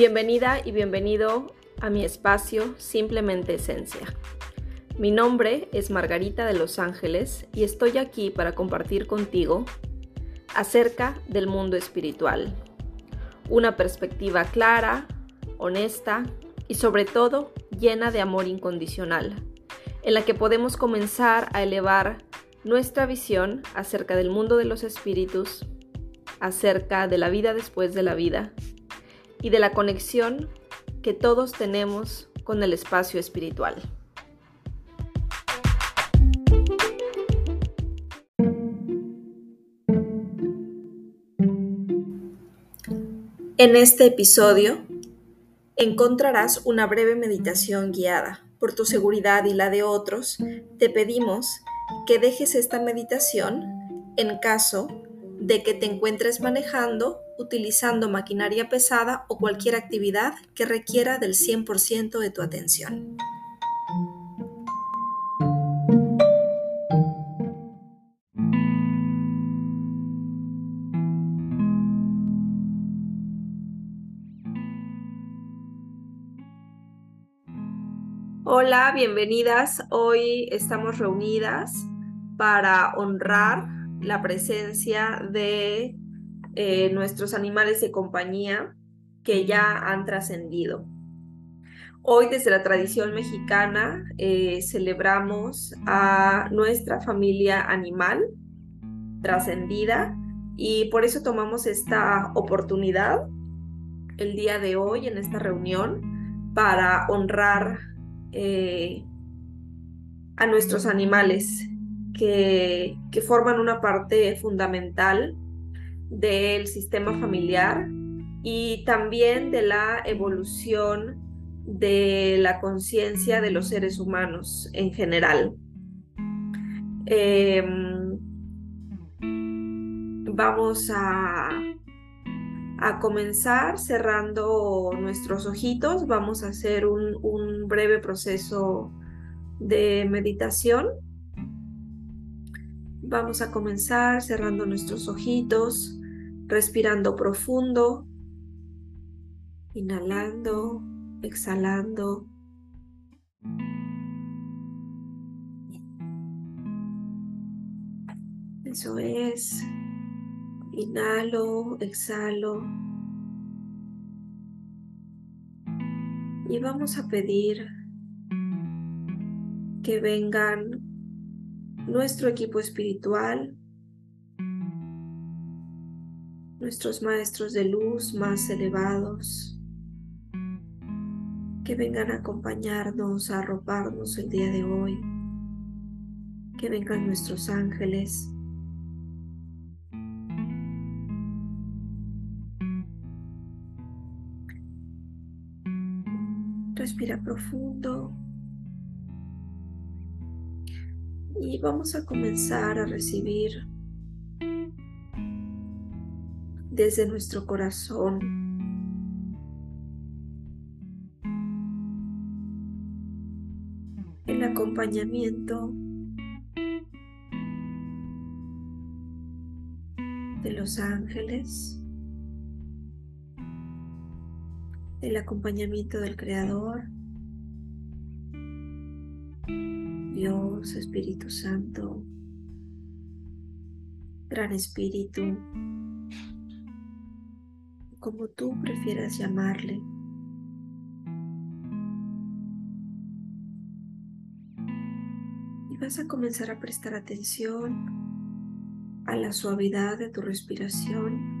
Bienvenida y bienvenido a mi espacio Simplemente Esencia. Mi nombre es Margarita de Los Ángeles y estoy aquí para compartir contigo acerca del mundo espiritual. Una perspectiva clara, honesta y sobre todo llena de amor incondicional, en la que podemos comenzar a elevar nuestra visión acerca del mundo de los espíritus, acerca de la vida después de la vida y de la conexión que todos tenemos con el espacio espiritual. En este episodio encontrarás una breve meditación guiada. Por tu seguridad y la de otros, te pedimos que dejes esta meditación en caso de que te encuentres manejando, utilizando maquinaria pesada o cualquier actividad que requiera del 100% de tu atención. Hola, bienvenidas. Hoy estamos reunidas para honrar la presencia de eh, nuestros animales de compañía que ya han trascendido. Hoy desde la tradición mexicana eh, celebramos a nuestra familia animal trascendida y por eso tomamos esta oportunidad el día de hoy en esta reunión para honrar eh, a nuestros animales que, forman una parte fundamental del sistema familiar y también de la evolución de la conciencia de los seres humanos en general. Em, vamos a, a, comenzar cerrando nuestros ojitos, vamos a hacer un breve proceso de meditación. Vamos a comenzar cerrando nuestros ojitos, respirando profundo, inhalando, exhalando. Eso es. Inhalo, exhalo. Y vamos a pedir que vengan nuestro equipo espiritual, nuestros maestros de luz más elevados, que vengan a acompañarnos, a arroparnos el día de hoy, que vengan nuestros ángeles. Respira profundo. y vamos a comenzar a recibir desde nuestro corazón el acompañamiento de los ángeles, el acompañamiento del Creador. Dios, Espíritu Santo, Gran Espíritu, como tú prefieras llamarle. Y vas a comenzar a prestar atención a la suavidad de tu respiración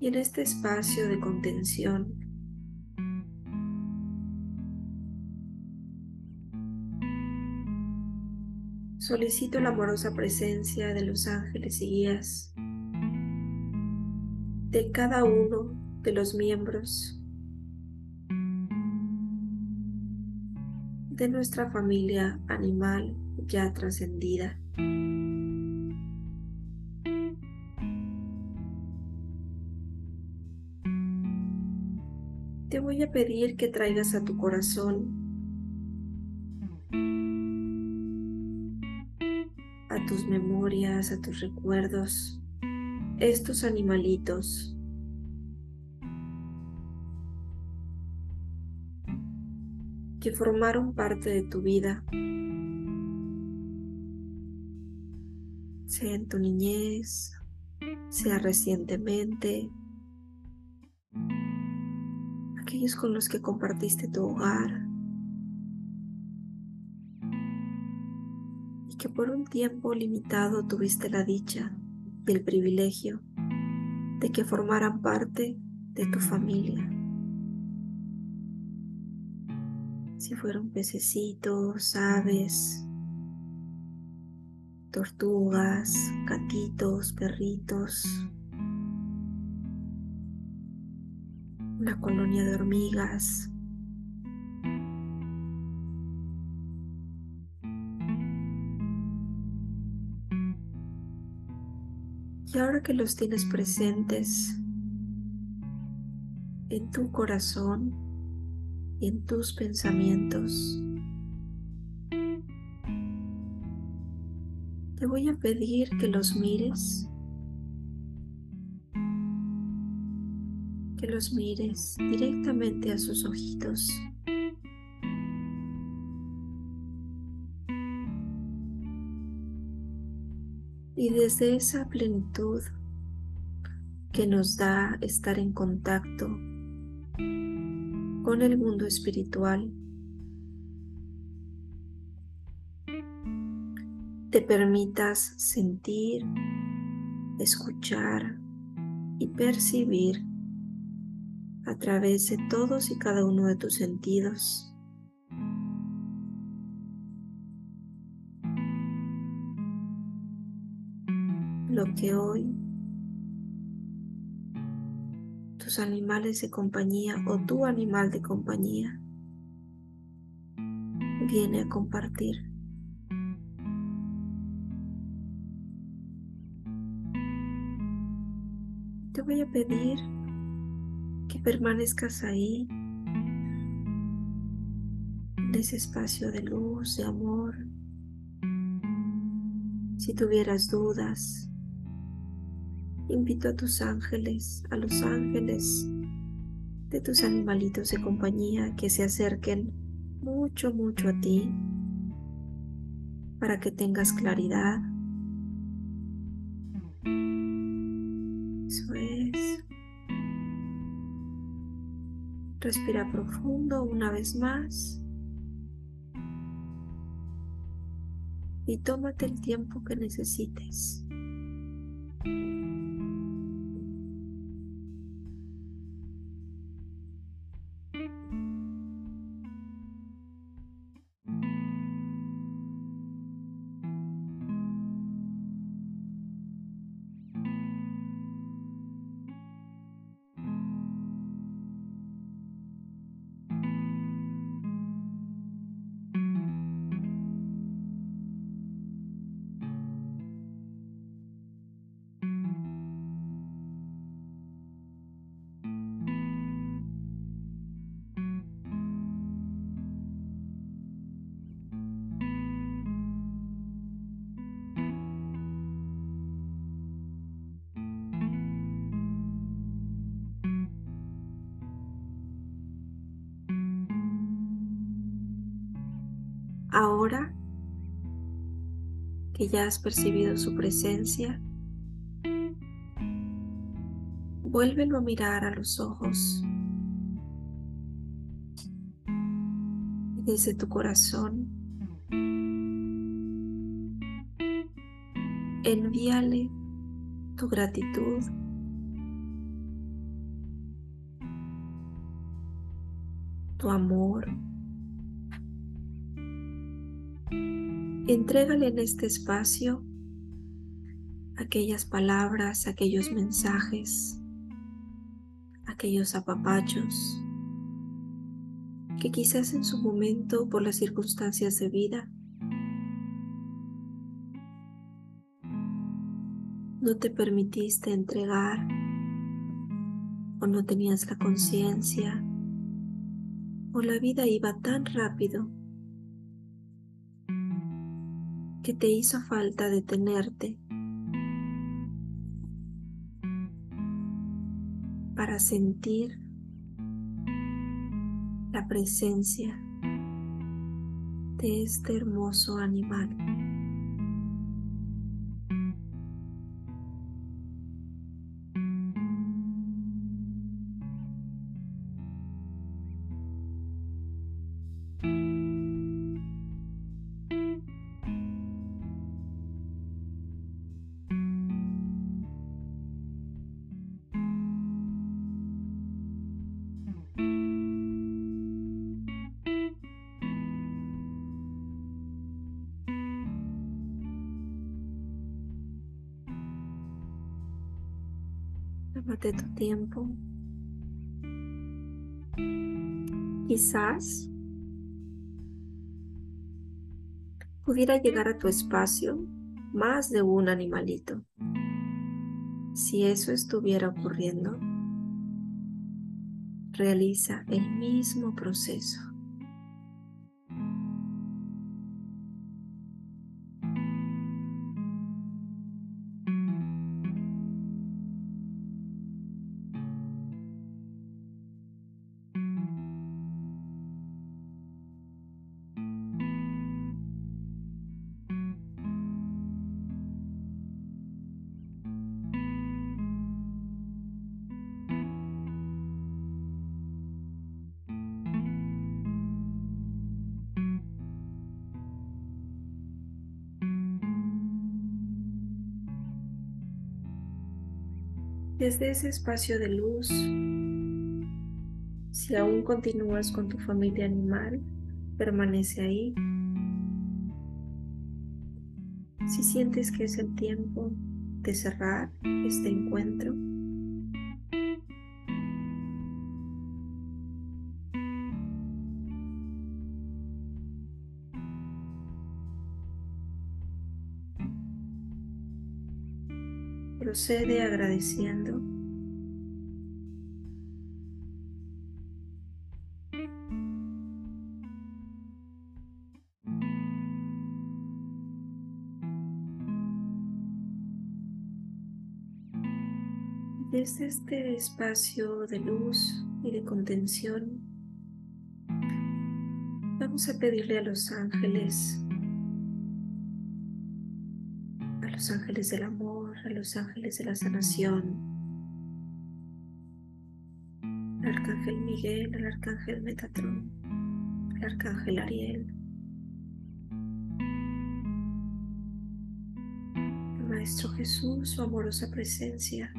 Y en este espacio de contención, solicito la amorosa presencia de los ángeles y guías de cada uno de los miembros de nuestra familia animal ya trascendida. te voy a pedir que traigas a tu corazón tus memorias, a tus recuerdos, estos animalitos. que formaron parte de tu vida, sea en tu niñez, sea recientemente, aquellos con los que compartiste tu hogar por un tiempo limitado tuviste la dicha y el privilegio de que formaran parte de tu familia. Si fueron pececitos, aves, tortugas, gatitos, perritos, una colonia de hormigas. Y ahora que los tienes presentes en tu corazón y en tus pensamientos, te voy a pedir que los mires, que los mires directamente a sus ojitos. Y desde esa plenitud que nos da estar en contacto con el mundo espiritual, te permitas sentir, escuchar y percibir a través de todos y cada uno de tus sentidos. Lo que hoy tus animales de compañía o tu animal de compañía viene a compartir. te voy a pedir que permanezcas ahí, en ese espacio de luz, de amor. Si tuvieras dudas, invito a tus ángeles, a los ángeles de tus animalitos de compañía que se acerquen mucho, mucho a ti para que tengas claridad Respira profundo una vez más. Y tómate el tiempo que necesites. Ahora que ya has percibido su presencia, vuélvelo a mirar a los ojos y desde tu corazón envíale tu gratitud. Tu amor Entrégale en este espacio aquellas palabras, aquellos mensajes, aquellos apapachos que quizás en su momento por las circunstancias de vida no te permitiste entregar o no tenías la conciencia o la vida iba tan rápido que te hizo falta detenerte para sentir la presencia de este hermoso animal. Tómate tu tiempo. Quizás pudiera llegar a tu espacio más de un animalito. Si eso estuviera ocurriendo, realiza el mismo proceso. Desde ese espacio de luz, si aún continúas con tu familia animal, permanece ahí. Si sientes que es el tiempo de cerrar este encuentro, procede agradeciendo. Desde este espacio de luz y de contención, vamos a pedirle a los ángeles, a los ángeles del amor, a los ángeles de la sanación, al arcángel Miguel, al arcángel Metatrón, al arcángel Ariel, al Maestro Jesús, su amorosa presencia.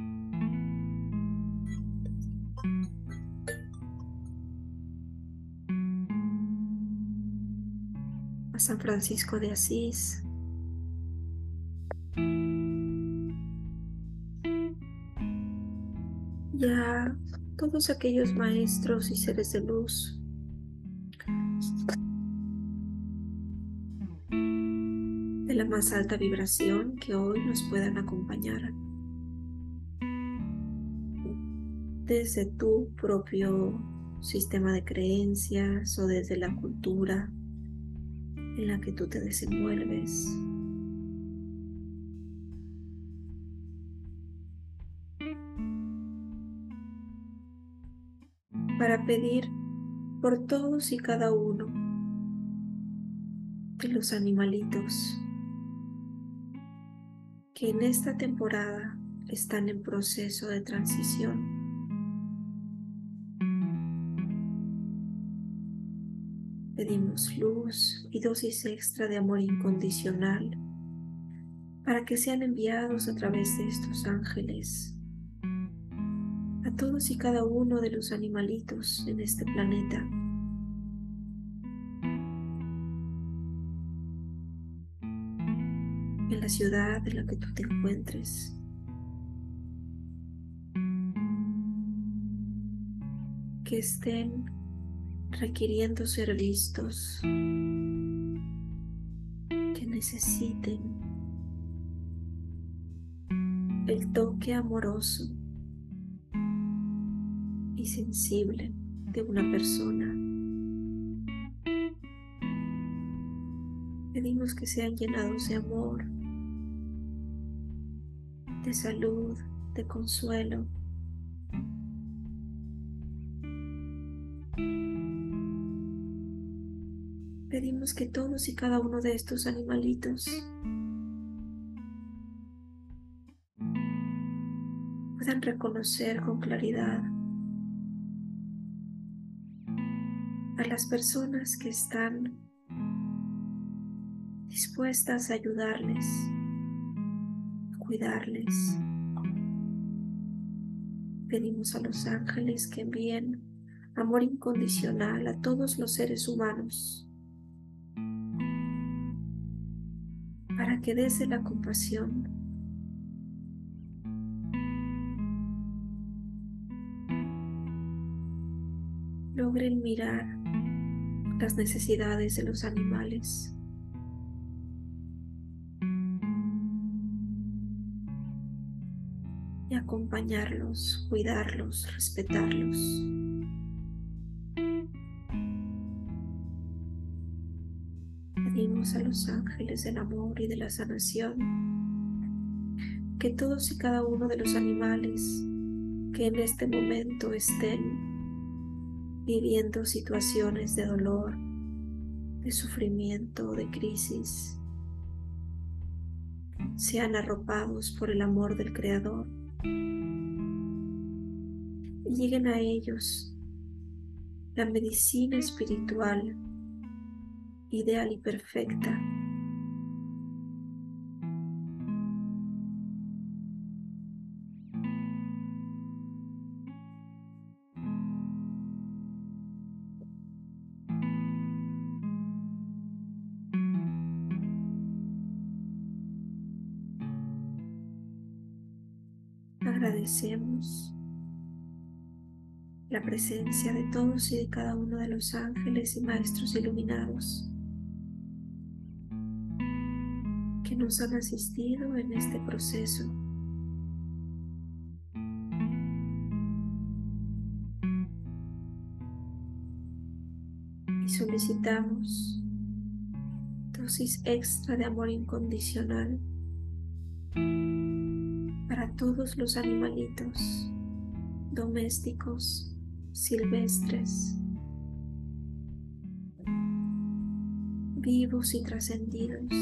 a San Francisco de Asís, todos aquellos maestros y seres de luz de la más alta vibración que hoy nos puedan acompañar desde tu propio sistema de creencias o desde la cultura en la que tú te desenvuelves. Pedir por todos y cada uno de los animalitos que en esta temporada están en proceso de transición. Pedimos luz y dosis extra de amor incondicional para que sean enviados a través de estos ángeles todos y cada uno de los animalitos en este planeta. En la ciudad en la que tú te encuentres. Que estén requiriendo ser vistos, que necesiten el toque amoroso y sensible de una persona. Pedimos que sean llenados de amor, de salud, de consuelo. Pedimos que todos y cada uno de estos animalitos puedan reconocer con claridad a las personas que están dispuestas a ayudarles, a cuidarles. Pedimos a los ángeles que envíen amor incondicional a todos los seres humanos para que desde la compasión logren mirar las necesidades de los animales. Y acompañarlos, cuidarlos, respetarlos. Pedimos a los ángeles del amor y de la sanación que todos y cada uno de los animales que en este momento estén viviendo situaciones de dolor, de sufrimiento, de crisis, sean arropados por el amor del Creador. Y lleguen a ellos la medicina espiritual ideal y perfecta presencia de todos y de cada uno de los ángeles y maestros iluminados que nos han asistido en este proceso. Y solicitamos dosis extra de amor incondicional para todos los animalitos domésticos, silvestres, vivos y trascendidos.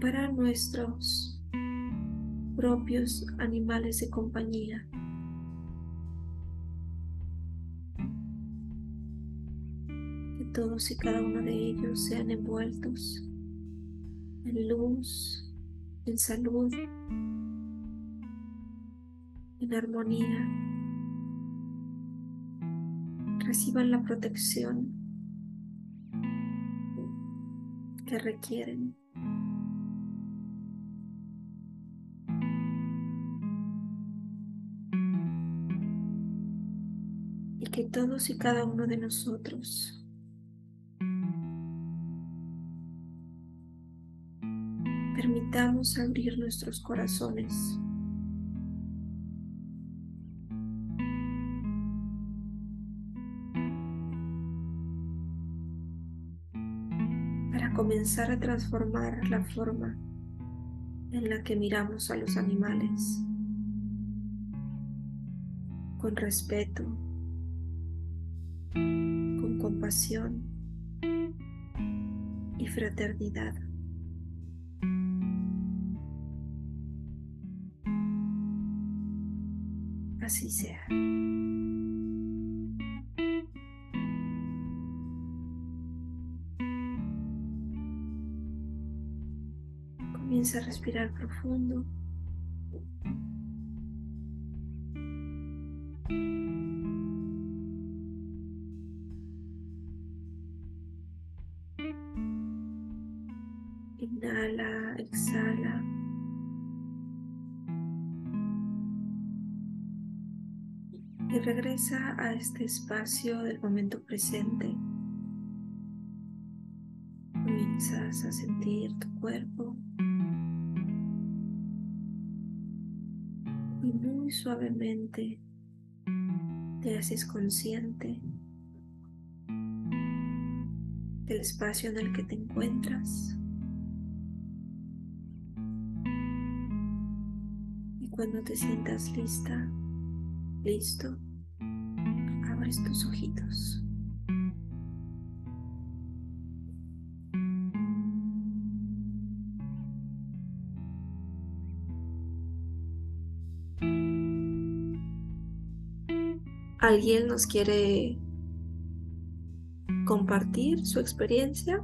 Para nuestros propios animales de compañía. Que todos y cada uno de ellos sean envueltos en luz, en salud, armonía. Reciban la protección que requieren. Y que todos y cada uno de nosotros permitamos abrir nuestros corazones. Comenzar a transformar la forma en la que miramos a los animales con respeto, con compasión y fraternidad. A respirar profundo. Inhala, exhala. y regresa a este espacio del momento presente. Comienzas a sentir tu cuerpo suavemente te haces consciente del espacio en el que te encuentras. Y cuando te sientas lista, listo, abres tus ojitos. ¿Alguien nos quiere compartir su experiencia?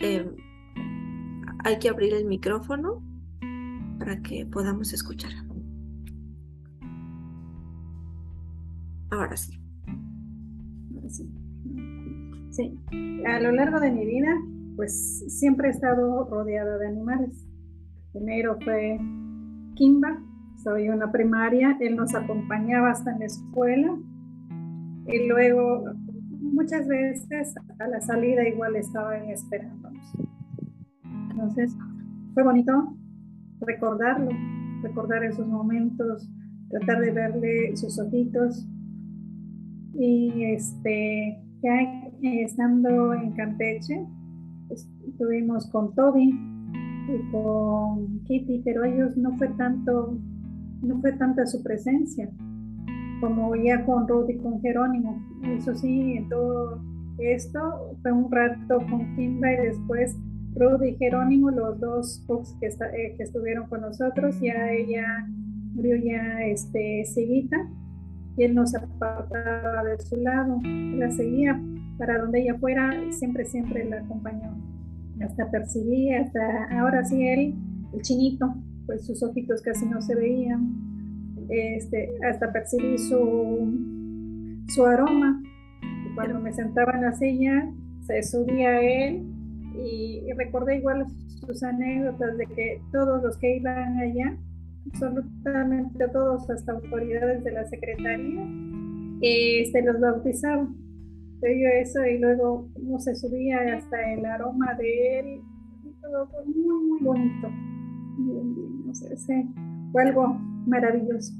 Em, hay que abrir el micrófono para que podamos escuchar. Ahora sí. sí. Sí, a lo largo de mi vida, pues siempre he estado rodeada de animales Primero fue Kimba, soy una primaria, él nos acompañaba hasta en la escuela. Y luego muchas veces a la salida igual estaba él esperándonos. Entonces fue bonito recordarlo, recordar esos momentos, tratar de verle sus ojitos. Y este ya estando en Campeche estuvimos con Toby y con Kitty, pero ellos no fue tanto, no fue tanta su presencia como ya con Ruth y con Jerónimo. Eso sí, en todo esto fue un rato con Kimba y después Ruth y Jerónimo, los dos folks que, eh, que estuvieron con nosotros, ya ella murió ya este, seguita y él nos apartaba de su lado, la seguía para donde ella fuera, siempre, siempre la acompañó hasta percibí, hasta ahora sí él, el chinito, pues sus ojitos casi no se veían, este, hasta percibí su, su aroma. cuando me sentaba en la silla, se subía él y, recordé igual sus anécdotas de que todos los que iban allá, absolutamente todos, hasta autoridades de la secretaría, este, los eso y luego no se subía hasta el aroma de él y todo fue muy muy bonito. No sé, fue algo maravilloso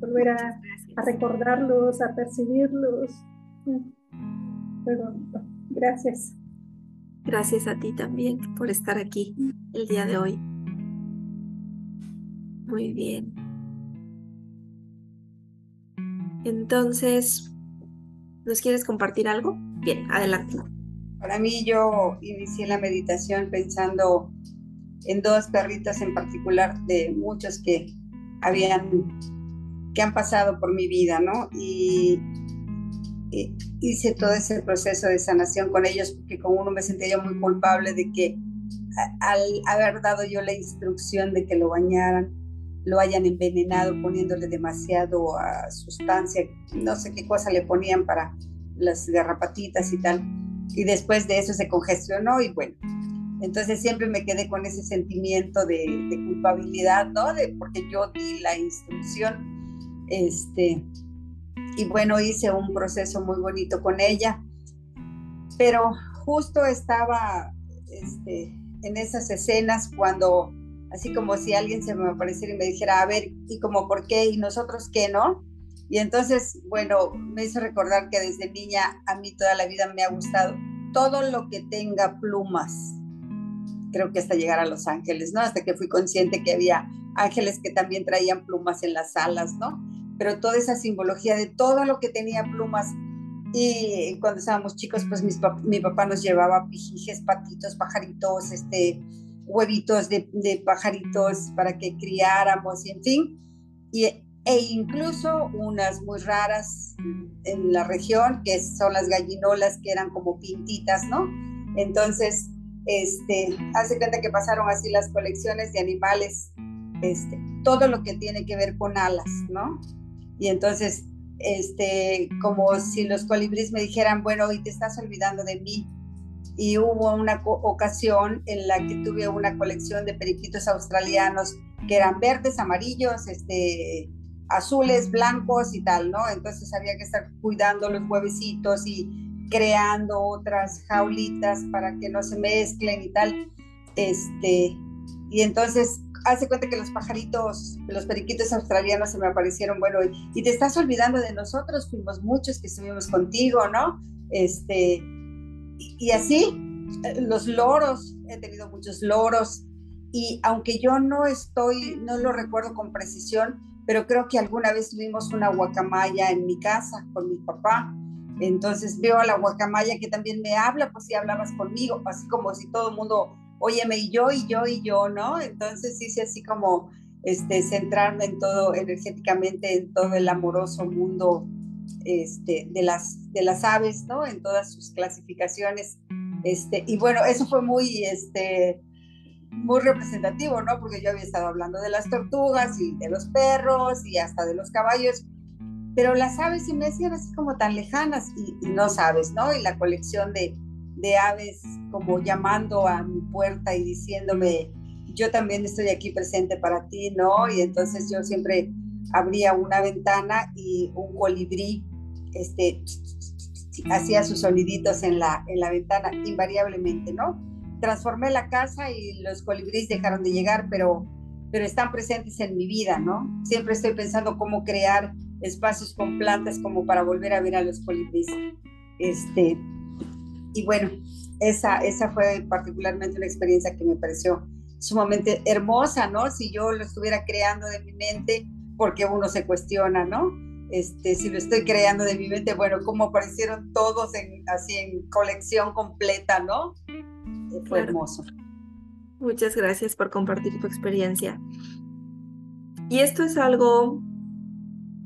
volver a, recordarlos a percibirlos. Fue bonito. Gracias. Gracias a ti también por estar aquí el día de hoy. Muy bien. Entonces ¿Nos quieres compartir algo? Bien, adelante. Para mí yo inicié la meditación pensando en dos perritas en particular de muchos que habían que han pasado por mi vida, ¿no? Y, hice todo ese proceso de sanación con ellos porque con uno me sentía yo muy culpable de que al haber dado yo la instrucción de que lo bañaran, lo hayan envenenado poniéndole demasiado a sustancia, no sé qué cosa le ponían para las garrapatitas y tal. Y después de eso se congestionó y bueno, entonces siempre me quedé con ese sentimiento de, culpabilidad, ¿no? De, porque yo di la instrucción. Este, y bueno, hice un proceso muy bonito con ella. Pero justo estaba este, en esas escenas cuando así como si alguien se me apareciera y me dijera, a ver, ¿y como por qué? ¿Y nosotros qué, no? Y entonces, bueno, me hizo recordar que desde niña a mí toda la vida me ha gustado todo lo que tenga plumas. Creo que hasta llegar a Los Ángeles, ¿no? Hasta que fui consciente que había ángeles que también traían plumas en las alas, ¿no? Pero toda esa simbología de todo lo que tenía plumas. Y cuando estábamos chicos, pues mi papá nos llevaba pijijes, patitos, pajaritos, este, huevitos de, pajaritos para que criáramos, y en fin, y, e incluso unas muy raras en la región, que son las gallinolas, que eran como pintitas, ¿no? Entonces, este, hace cuenta que pasaron así las colecciones de animales, este, todo lo que tiene que ver con alas, ¿no? Y entonces, este, como si los colibríes me dijeran, bueno, hoy te estás olvidando de mí, y hubo una ocasión en la que tuve una colección de periquitos australianos que eran verdes, amarillos, este, azules, blancos y tal, ¿no? Entonces había que estar cuidando los huevecitos y creando otras jaulitas para que no se mezclen y tal. Este, y entonces hace cuenta que los pajaritos, los periquitos australianos se me aparecieron, bueno, y, te estás olvidando de nosotros, fuimos muchos que estuvimos contigo, ¿no? Este, y, así, eh, los loros, he tenido muchos loros, y aunque yo no estoy, no lo recuerdo con precisión, pero creo que alguna vez tuvimos una guacamaya en mi casa con mi papá. Entonces veo a la guacamaya que también me habla, pues si hablabas conmigo, así como si todo el mundo, óyeme, y yo, y yo, y yo, ¿no? Entonces hice así como este, centrarme en todo, energéticamente, en todo el amoroso mundo este, de, las, de las aves, ¿no? En todas sus clasificaciones. Este, y bueno, eso fue muy, este, muy representativo, ¿no? Porque yo había estado hablando de las tortugas y de los perros y hasta de los caballos, pero las aves se me hacían así como tan lejanas y, no sabes, ¿no? Y la colección de, de, aves como llamando a mi puerta y diciéndome, yo también estoy aquí presente para ti, ¿no? Y entonces yo siempre abría una ventana y un colibrí, este, hacía sus soniditos en la, en la ventana, invariablemente, ¿no? transformé la casa y los colibríes dejaron de llegar, pero, pero están presentes en mi vida, ¿no? Siempre estoy pensando cómo crear espacios con plantas como para volver a ver a los colibríes. Este, y bueno, esa, esa fue particularmente una experiencia que me pareció sumamente hermosa, ¿no? Si yo lo estuviera creando de mi mente, porque uno se cuestiona, ¿no? Este, si lo estoy creando de mi mente, bueno, cómo aparecieron todos en, así en colección completa, ¿no? fue hermoso. Muchas gracias por compartir tu experiencia. Y esto es algo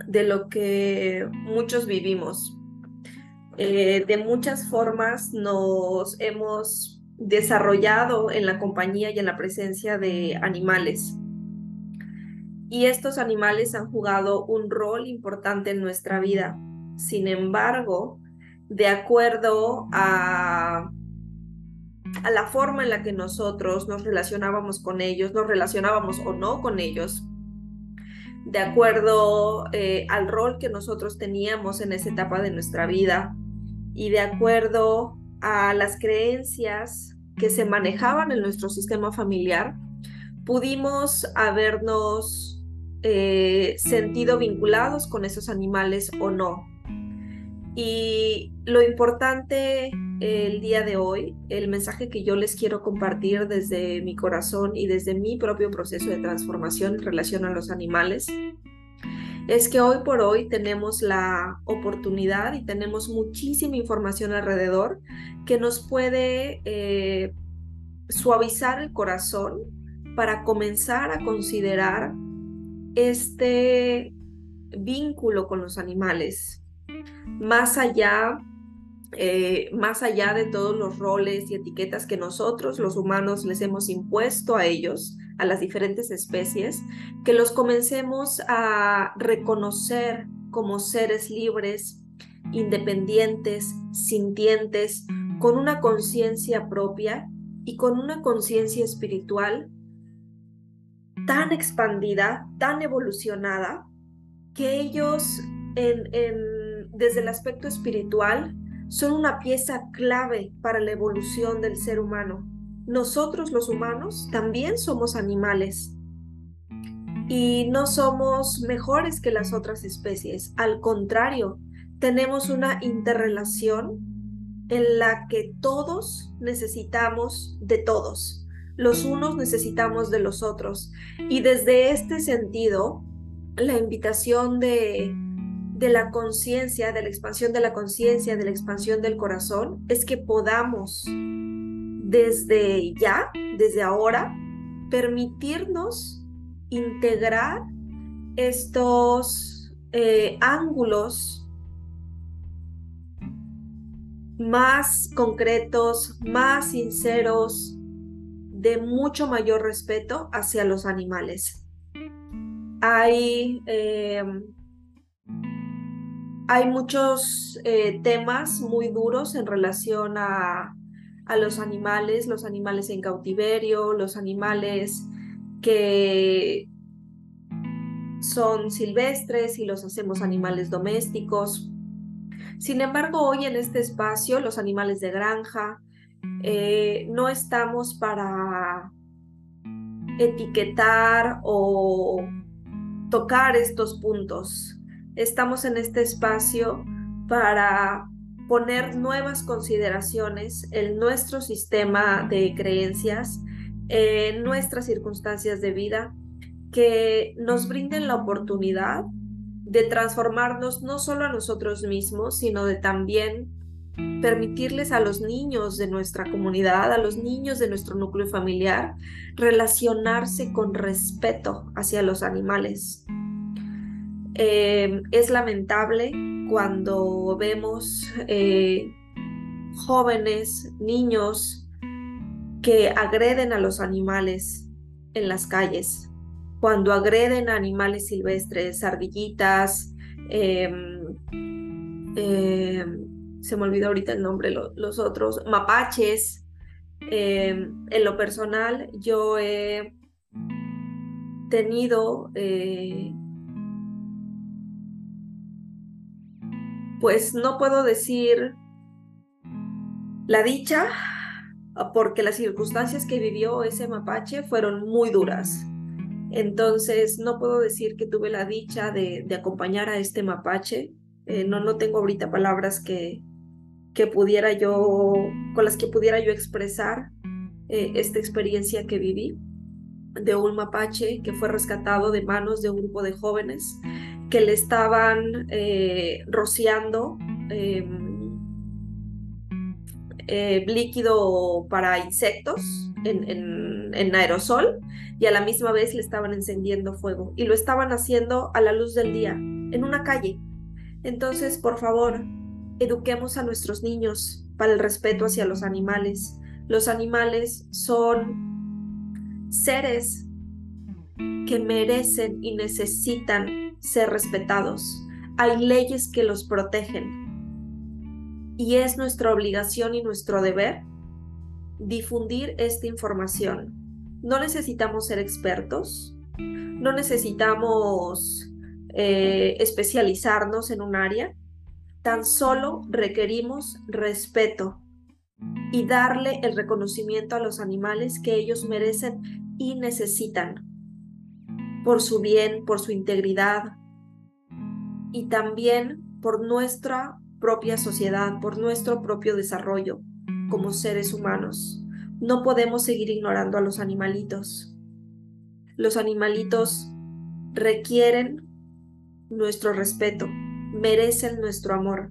de lo que muchos vivimos. Eh, de muchas formas nos hemos desarrollado en la compañía y en la presencia de animales. Y estos animales han jugado un rol importante en nuestra vida. Sin embargo, de acuerdo a la forma en la que nosotros nos relacionábamos con ellos, nos relacionábamos o no con ellos, de acuerdo eh, al rol que nosotros teníamos en esa etapa de nuestra vida y de acuerdo a las creencias que se manejaban en nuestro sistema familiar, pudimos habernos eh, sentido vinculados con esos animales o no. Y lo importante el día de hoy, el mensaje que yo les quiero compartir desde mi corazón y desde mi propio proceso de transformación en relación a los animales, es que hoy por hoy tenemos la oportunidad y tenemos muchísima información alrededor que nos puede eh, suavizar el corazón para comenzar a considerar este vínculo con los animales, más allá eh, más allá de todos los roles y etiquetas que nosotros los humanos les hemos impuesto a ellos, a las diferentes especies, que los comencemos a reconocer como seres libres, independientes, sintientes, con una conciencia propia y con una conciencia espiritual tan expandida, tan evolucionada, que ellos desde el aspecto espiritual son una pieza clave para la evolución del ser humano. Nosotros los humanos también somos animales y no somos mejores que las otras especies. Al contrario, tenemos una interrelación en la que todos necesitamos de todos. Los unos necesitamos de los otros. Y desde este sentido, la invitación de de la conciencia, de la expansión de la conciencia, de la expansión del corazón, es que podamos desde ya, desde ahora, permitirnos integrar estos eh, ángulos más concretos, más sinceros, de mucho mayor respeto hacia los animales. Hay em, hay muchos eh, temas muy duros en relación a, los animales, los animales en cautiverio, los animales que son silvestres y los hacemos animales domésticos. Sin embargo, hoy en este espacio, los animales de granja, eh, no estamos para etiquetar o tocar estos puntos. Estamos en este espacio para poner nuevas consideraciones en nuestro sistema de creencias, en nuestras circunstancias de vida, que nos brinden la oportunidad de transformarnos no solo a nosotros mismos, sino de también permitirles a los niños de nuestra comunidad, a los niños de nuestro núcleo familiar, relacionarse con respeto hacia los animales. Eh, es lamentable cuando vemos eh, jóvenes, niños que agreden a los animales en las calles, cuando agreden a animales silvestres, ardillitas, em, em, se me olvidó ahorita el nombre, los otros, mapaches. Em, en lo personal, yo he tenido eh, pues no puedo decir la dicha, porque las circunstancias que vivió ese mapache fueron muy duras. Entonces, no puedo decir que tuve la dicha de, acompañar a este mapache. Eh, no, no tengo ahorita palabras que, que pudiera yo, con las que pudiera yo expresar eh, esta experiencia que viví de un mapache que fue rescatado de manos de un grupo de jóvenes que le estaban eh, rociando em, eh, líquido para insectos en, en, aerosol y a la misma vez le estaban encendiendo fuego y lo estaban haciendo a la luz del día en una calle. Entonces, por favor, eduquemos a nuestros niños para el respeto hacia los animales. Los animales son seres que merecen y necesitan ser respetados. Hay leyes que los protegen. Y es nuestra obligación y nuestro deber difundir esta información. No necesitamos ser expertos, no necesitamos eh, especializarnos en un área, tan solo requerimos respeto y darle el reconocimiento a los animales que ellos merecen y necesitan por su bien, por su integridad y también por nuestra propia sociedad, por nuestro propio desarrollo como seres humanos. No podemos seguir ignorando a los animalitos. Los animalitos requieren nuestro respeto, merecen nuestro amor.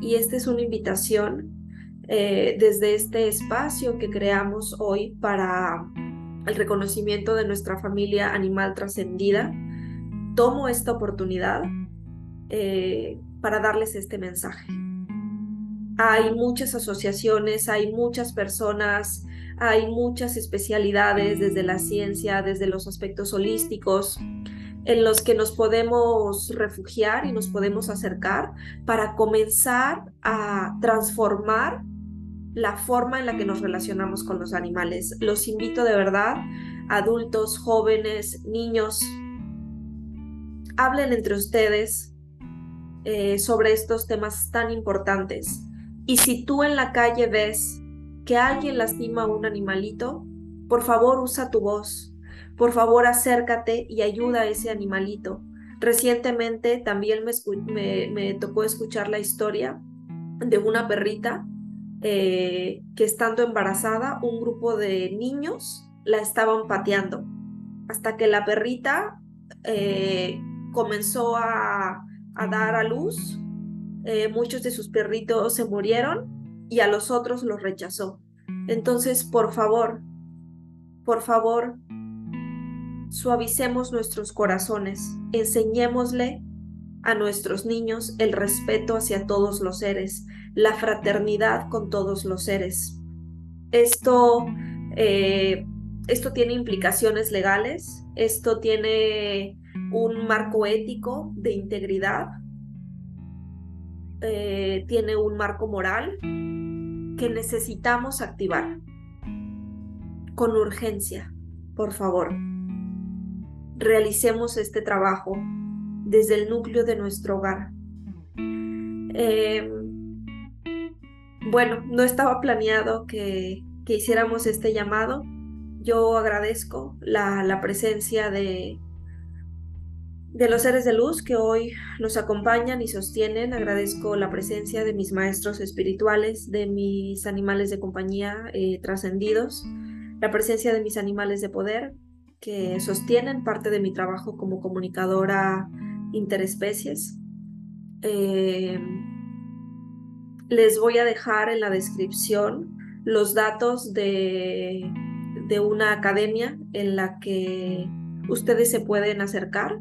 Y esta es una invitación eh, desde este espacio que creamos hoy para el reconocimiento de nuestra familia animal trascendida, tomo esta oportunidad eh, para darles este mensaje. Hay muchas asociaciones, hay muchas personas, hay muchas especialidades desde la ciencia, desde los aspectos holísticos, en los que nos podemos refugiar y nos podemos acercar para comenzar a transformar la forma en la que nos relacionamos con los animales. Los invito de verdad, adultos, jóvenes, niños, hablen entre ustedes eh, sobre estos temas tan importantes. Y si tú en la calle ves que alguien lastima a un animalito, por favor usa tu voz. Por favor acércate y ayuda a ese animalito. Recientemente también me, me tocó escuchar la historia de una perrita eh, que estando embarazada, un grupo de niños la estaban pateando hasta que la perrita eh, comenzó a, dar a luz. Eh, muchos de sus perritos se murieron y a los otros los rechazó. Entonces, por favor, por favor, suavicemos nuestros corazones, enseñémosle a nuestros niños el respeto hacia todos los seres, la fraternidad con todos los seres. Esto, eh, esto tiene implicaciones legales, esto tiene un marco ético de integridad, eh, tiene un marco moral que necesitamos activar con urgencia, por favor. Realicemos este trabajo desde el núcleo de nuestro hogar. Eh, bueno, no estaba planeado que, hiciéramos este llamado, yo agradezco la, presencia de, de los seres de luz que hoy nos acompañan y sostienen. Agradezco la presencia de mis maestros espirituales, de mis animales de compañía eh, trascendidos, la presencia de mis animales de poder que sostienen parte de mi trabajo como comunicadora interespecies. Eh, les voy a dejar en la descripción los datos de de una academia en la que ustedes se pueden acercar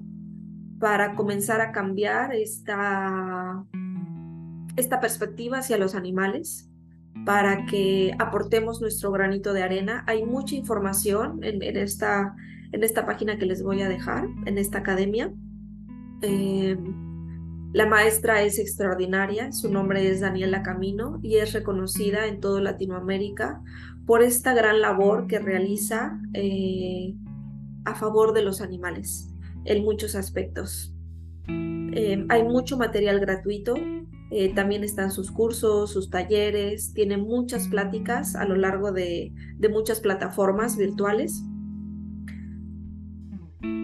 para comenzar a cambiar esta, esta perspectiva hacia los animales, para que aportemos nuestro granito de arena. Hay mucha información en, esta, en esta página que les voy a dejar, en esta academia. Eh, la maestra es extraordinaria, su nombre es Daniela Camino y es reconocida en toda Latinoamérica por esta gran labor que realiza eh, a favor de los animales en muchos aspectos. Eh, hay mucho material gratuito, eh, también están sus cursos, sus talleres, tiene muchas pláticas a lo largo de, de muchas plataformas virtuales.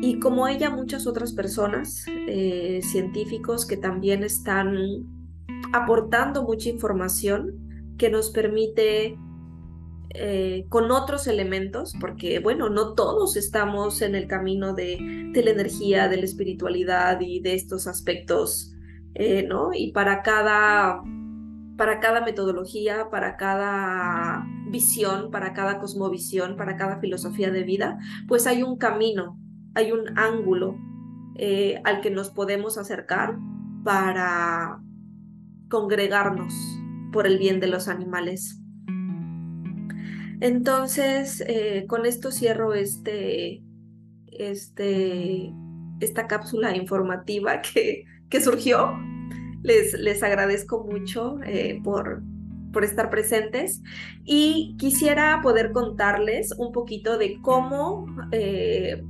Y como ella, muchas otras personas, científicos que también están aportando mucha información que nos permite eh, con otros elementos, porque bueno, no todos estamos en el camino de, la energía, de la espiritualidad y de estos aspectos, eh, ¿no? Y para cada, para cada metodología, para cada visión, para cada cosmovisión, para cada filosofía de vida, pues hay un camino, hay un ángulo eh, al que nos podemos acercar para congregarnos por el bien de los animales. Entonces, eh, con esto cierro este, este, esta cápsula informativa que, que surgió. Les, les, agradezco mucho eh, por, por estar presentes y quisiera poder contarles un poquito de cómo, eh,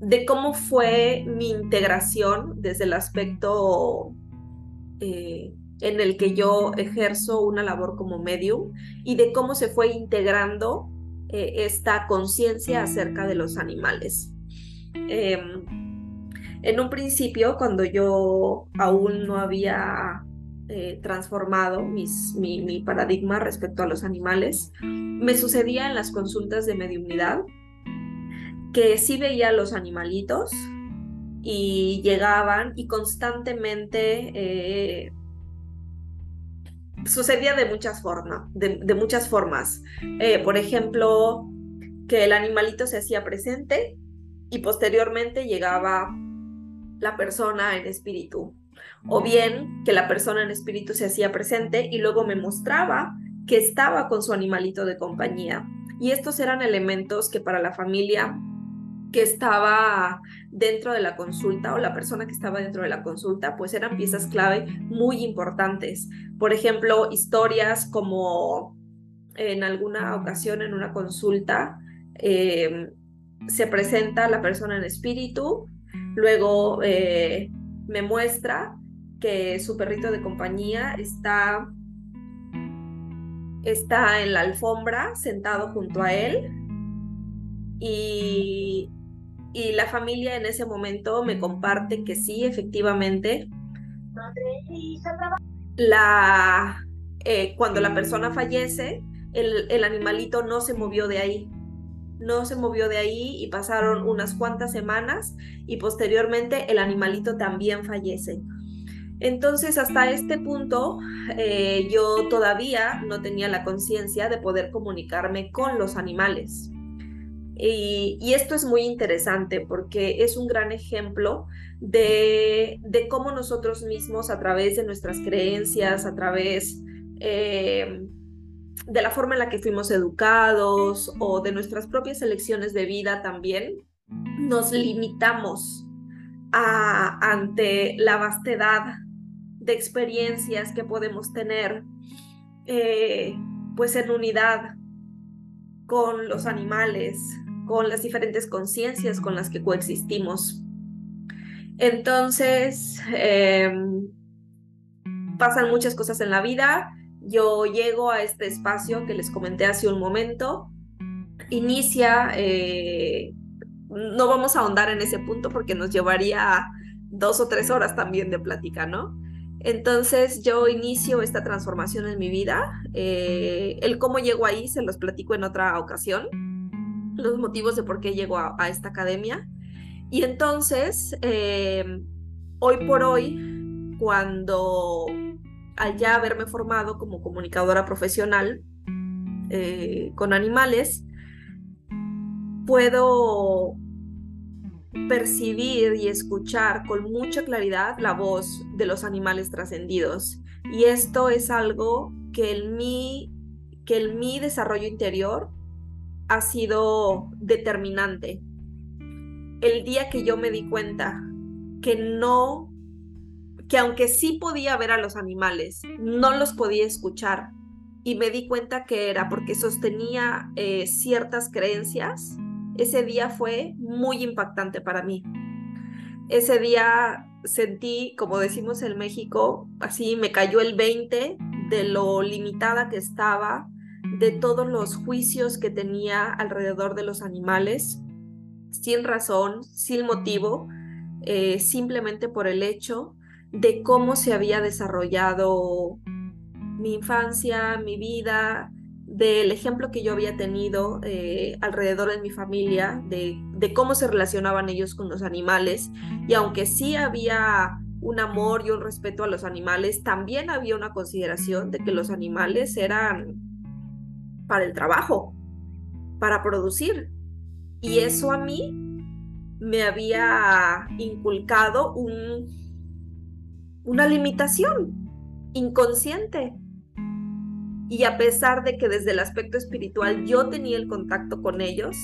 de cómo fue mi integración desde el aspecto en el que yo ejerzo una labor como medium y de cómo se fue integrando eh, esta conciencia acerca de los animales. En un principio, cuando yo aún no había eh, transformado mi, paradigma respecto a los animales, me sucedía en las consultas de mediumnidad que sí veía los animalitos y llegaban y constantemente eh, sucedía de muchas formas, de, muchas formas. Eh, por ejemplo, que el animalito se hacía presente y posteriormente llegaba la persona en espíritu. O bien que la persona en espíritu se hacía presente y luego me mostraba que estaba con su animalito de compañía. Y estos eran elementos que para la familia que estaba dentro de la consulta o la persona que estaba dentro de la consulta, pues eran piezas clave muy importantes. Por ejemplo, historias como en alguna ocasión en una consulta em, se presenta la persona en espíritu, luego eh, me muestra que su perrito de compañía está, está en la alfombra sentado junto a él. Y y la familia en ese momento me comparte que sí, efectivamente, la, eh, cuando la persona fallece, el, el animalito no se movió de ahí, no se movió de ahí y pasaron unas cuantas semanas y posteriormente el animalito también fallece. Entonces, hasta este punto, eh, yo todavía no tenía la conciencia de poder comunicarme con los animales. Y, esto es muy interesante porque es un gran ejemplo de, cómo nosotros mismos a través de nuestras creencias, a través eh, de la forma en la que fuimos educados o de nuestras propias elecciones de vida también, nos limitamos ante la vastedad de experiencias que podemos tener eh, pues en unidad con los animales, con las diferentes conciencias con las que coexistimos. Entonces, em, pasan muchas cosas en la vida. Yo llego a este espacio que les comenté hace un momento inicia, eh, no vamos a ahondar en ese punto porque nos llevaría dos o tres horas también de plática, ¿no? Entonces yo inicio esta transformación en mi vida. Eh, el cómo llego ahí se los platico en otra ocasión, los motivos de por qué llego a, esta academia. Y entonces, eh, hoy por hoy, cuando al ya haberme formado como comunicadora profesional eh, con animales, puedo percibir y escuchar con mucha claridad la voz de los animales trascendidos. Y esto es algo que en mi, que en mi desarrollo interior ha sido determinante. El día que yo me di cuenta que no, que aunque sí podía ver a los animales, no los podía escuchar. Y me di cuenta que era porque sostenía eh, ciertas creencias ese día fue muy impactante para mí. Ese día sentí, como decimos en México, así me cayó el 20 de lo limitada que estaba, de todos los juicios que tenía alrededor de los animales, sin razón, sin motivo, eh, simplemente por el hecho de cómo se había desarrollado mi infancia, mi vida, del ejemplo que yo había tenido eh, alrededor de mi familia, de, cómo se relacionaban ellos con los animales. Y aunque sí había un amor y un respeto a los animales, también había una consideración de que los animales eran para el trabajo, para producir. Y eso a mí me había inculcado un, una limitación inconsciente y a pesar de que desde el aspecto espiritual yo tenía el contacto con ellos,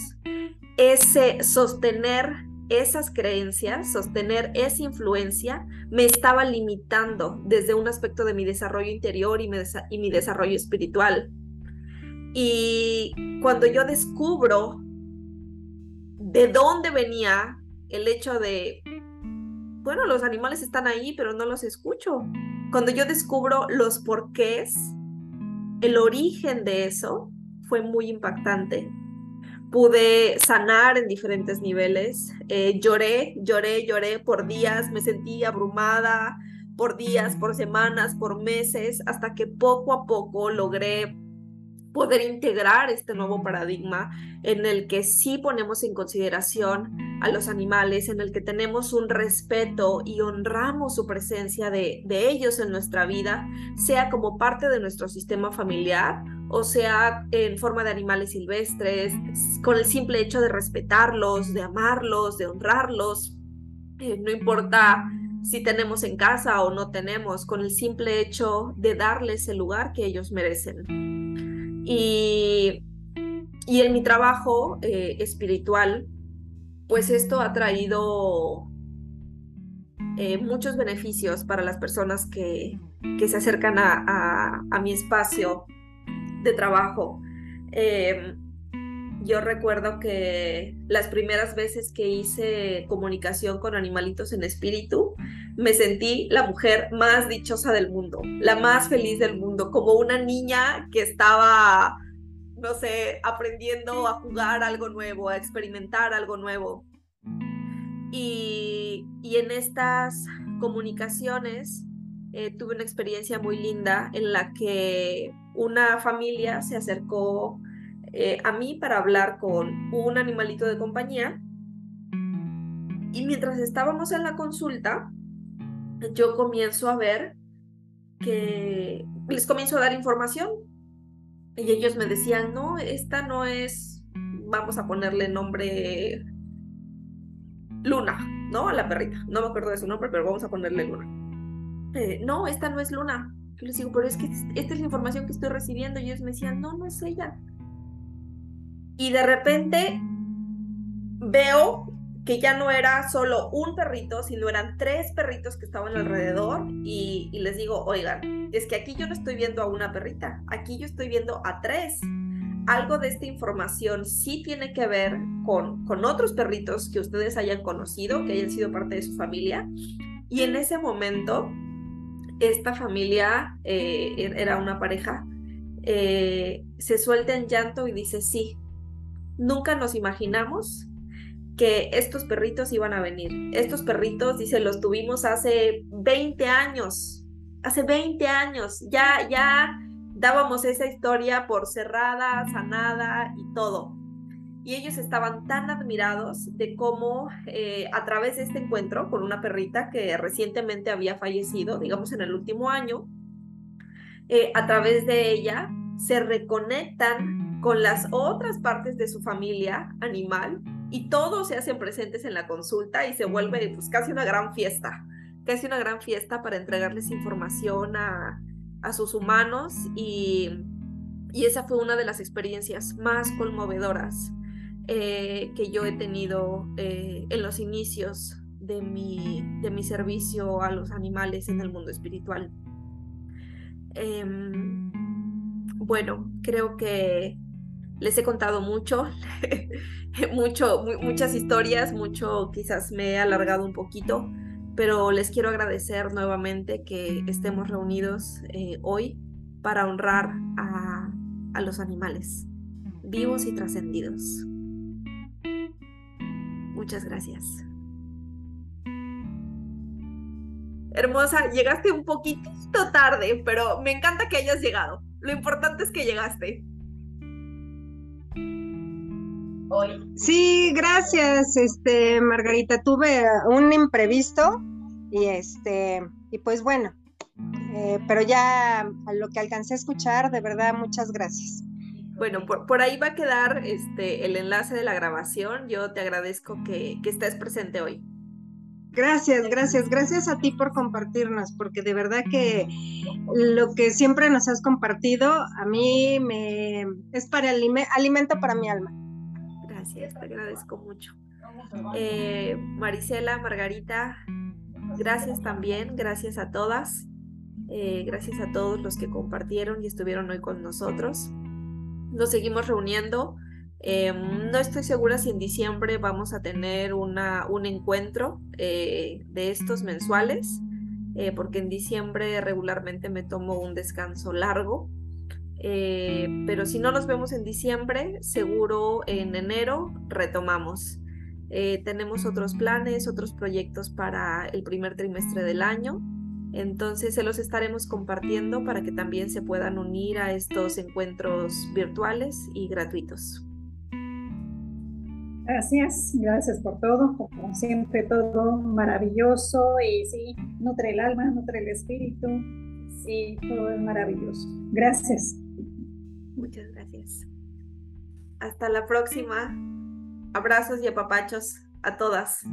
ese sostener esas creencias, sostener esa influencia, me estaba limitando desde un aspecto de mi desarrollo interior y mi, y mi desarrollo espiritual. Y cuando yo descubro de dónde venía el hecho de, bueno, los animales están ahí, pero no los escucho. Cuando yo descubro los porqués el origen de eso fue muy impactante. Pude sanar en diferentes niveles. Eh, lloré, lloré, lloré por días, me sentí abrumada por días, por semanas, por meses, hasta que poco a poco logré poder integrar este nuevo paradigma en el que sí ponemos en consideración a los animales, en el que tenemos un respeto y honramos su presencia de, ellos en nuestra vida, sea como parte de nuestro sistema familiar o sea en forma de animales silvestres, con el simple hecho de respetarlos, de amarlos, de honrarlos, eh, no importa si tenemos en casa o no tenemos, con el simple hecho de darles el lugar que ellos merecen. Y, en mi trabajo eh, espiritual, pues esto ha traído eh, muchos beneficios para las personas que, se acercan a, mi espacio de trabajo. Em, yo recuerdo que las primeras veces que hice comunicación con animalitos en espíritu, me sentí la mujer más dichosa del mundo, la más feliz del mundo, como una niña que estaba, no sé, aprendiendo a jugar algo nuevo, a experimentar algo nuevo. Y, en estas comunicaciones eh, tuve una experiencia muy linda en la que una familia se acercó eh, a mí para hablar con un animalito de compañía. Y mientras estábamos en la consulta, yo comienzo a ver que les comienzo a dar información y ellos me decían, no, esta no es, vamos a ponerle nombre Luna, ¿no? A la perrita. No me acuerdo de su nombre, pero vamos a ponerle Luna. Eh, no, esta no es Luna. Yo les digo, pero es que esta es la información que estoy recibiendo. Y ellos me decían, no, no es ella. Y de repente veo que ya no era solo un perrito, sino eran tres perritos que estaban alrededor y, les digo, oigan, es que aquí yo no estoy viendo a una perrita, aquí yo estoy viendo a tres. Algo de esta información sí tiene que ver con, con otros perritos que ustedes hayan conocido, que hayan sido parte de su familia. Y en ese momento, esta familia eh, era una pareja, eh, se suelta en llanto y dice, sí, nunca nos imaginamos que estos perritos iban a venir. Estos perritos, dice, los tuvimos hace 20 años. Hace 20 años. Ya, ya dábamos esa historia por cerrada, sanada y todo. Y ellos estaban tan admirados de cómo eh, a través de este encuentro con una perrita que recientemente había fallecido, digamos en el último año, eh, a través de ella se reconectan con las otras partes de su familia animal y todos se hacen presentes en la consulta y se vuelve pues casi una gran fiesta, casi una gran fiesta para entregarles información a, a sus humanos y, y, esa fue una de las experiencias más conmovedoras eh, que yo he tenido eh, en los inicios de mi, de mi servicio a los animales en el mundo espiritual. Em, bueno, creo que les he contado mucho, mucho muchas historias, mucho quizás me he alargado un poquito, pero les quiero agradecer nuevamente que estemos reunidos eh, hoy para honrar a, a los animales vivos y trascendidos. Muchas gracias. Hermosa, llegaste un poquitito tarde, pero me encanta que hayas llegado. Lo importante es que llegaste. Hoy. Sí, gracias, este Margarita. Tuve un imprevisto y este y pues bueno, eh, pero ya a lo que alcancé a escuchar, de verdad, muchas gracias. Bueno, por, ahí va a quedar este, el enlace de la grabación. Yo te agradezco que, que estés presente hoy. Gracias, gracias, gracias a ti por compartirnos, porque de verdad que lo que siempre nos has compartido a mí me es para el alimento para mi alma. Gracias, te agradezco mucho. Eh, Marisela, Margarita, gracias también, gracias a todas, eh, gracias a todos los que compartieron y estuvieron hoy con nosotros. Nos seguimos reuniendo. Em, no estoy segura si en diciembre vamos a tener una, un encuentro eh, de estos mensuales, eh, porque en diciembre regularmente me tomo un descanso largo. Eh, pero si no nos vemos en diciembre, seguro en enero retomamos. tenemos otros planes, otros proyectos para el primer trimestre del año. Entonces se los estaremos compartiendo para que también se puedan unir a estos encuentros virtuales y gratuitos. Gracias, gracias por todo, como siempre todo maravilloso y sí, nutre el alma, nutre el espíritu, sí, todo es maravilloso. Gracias. Muchas gracias. Hasta la próxima. Abrazos y apapachos a todas.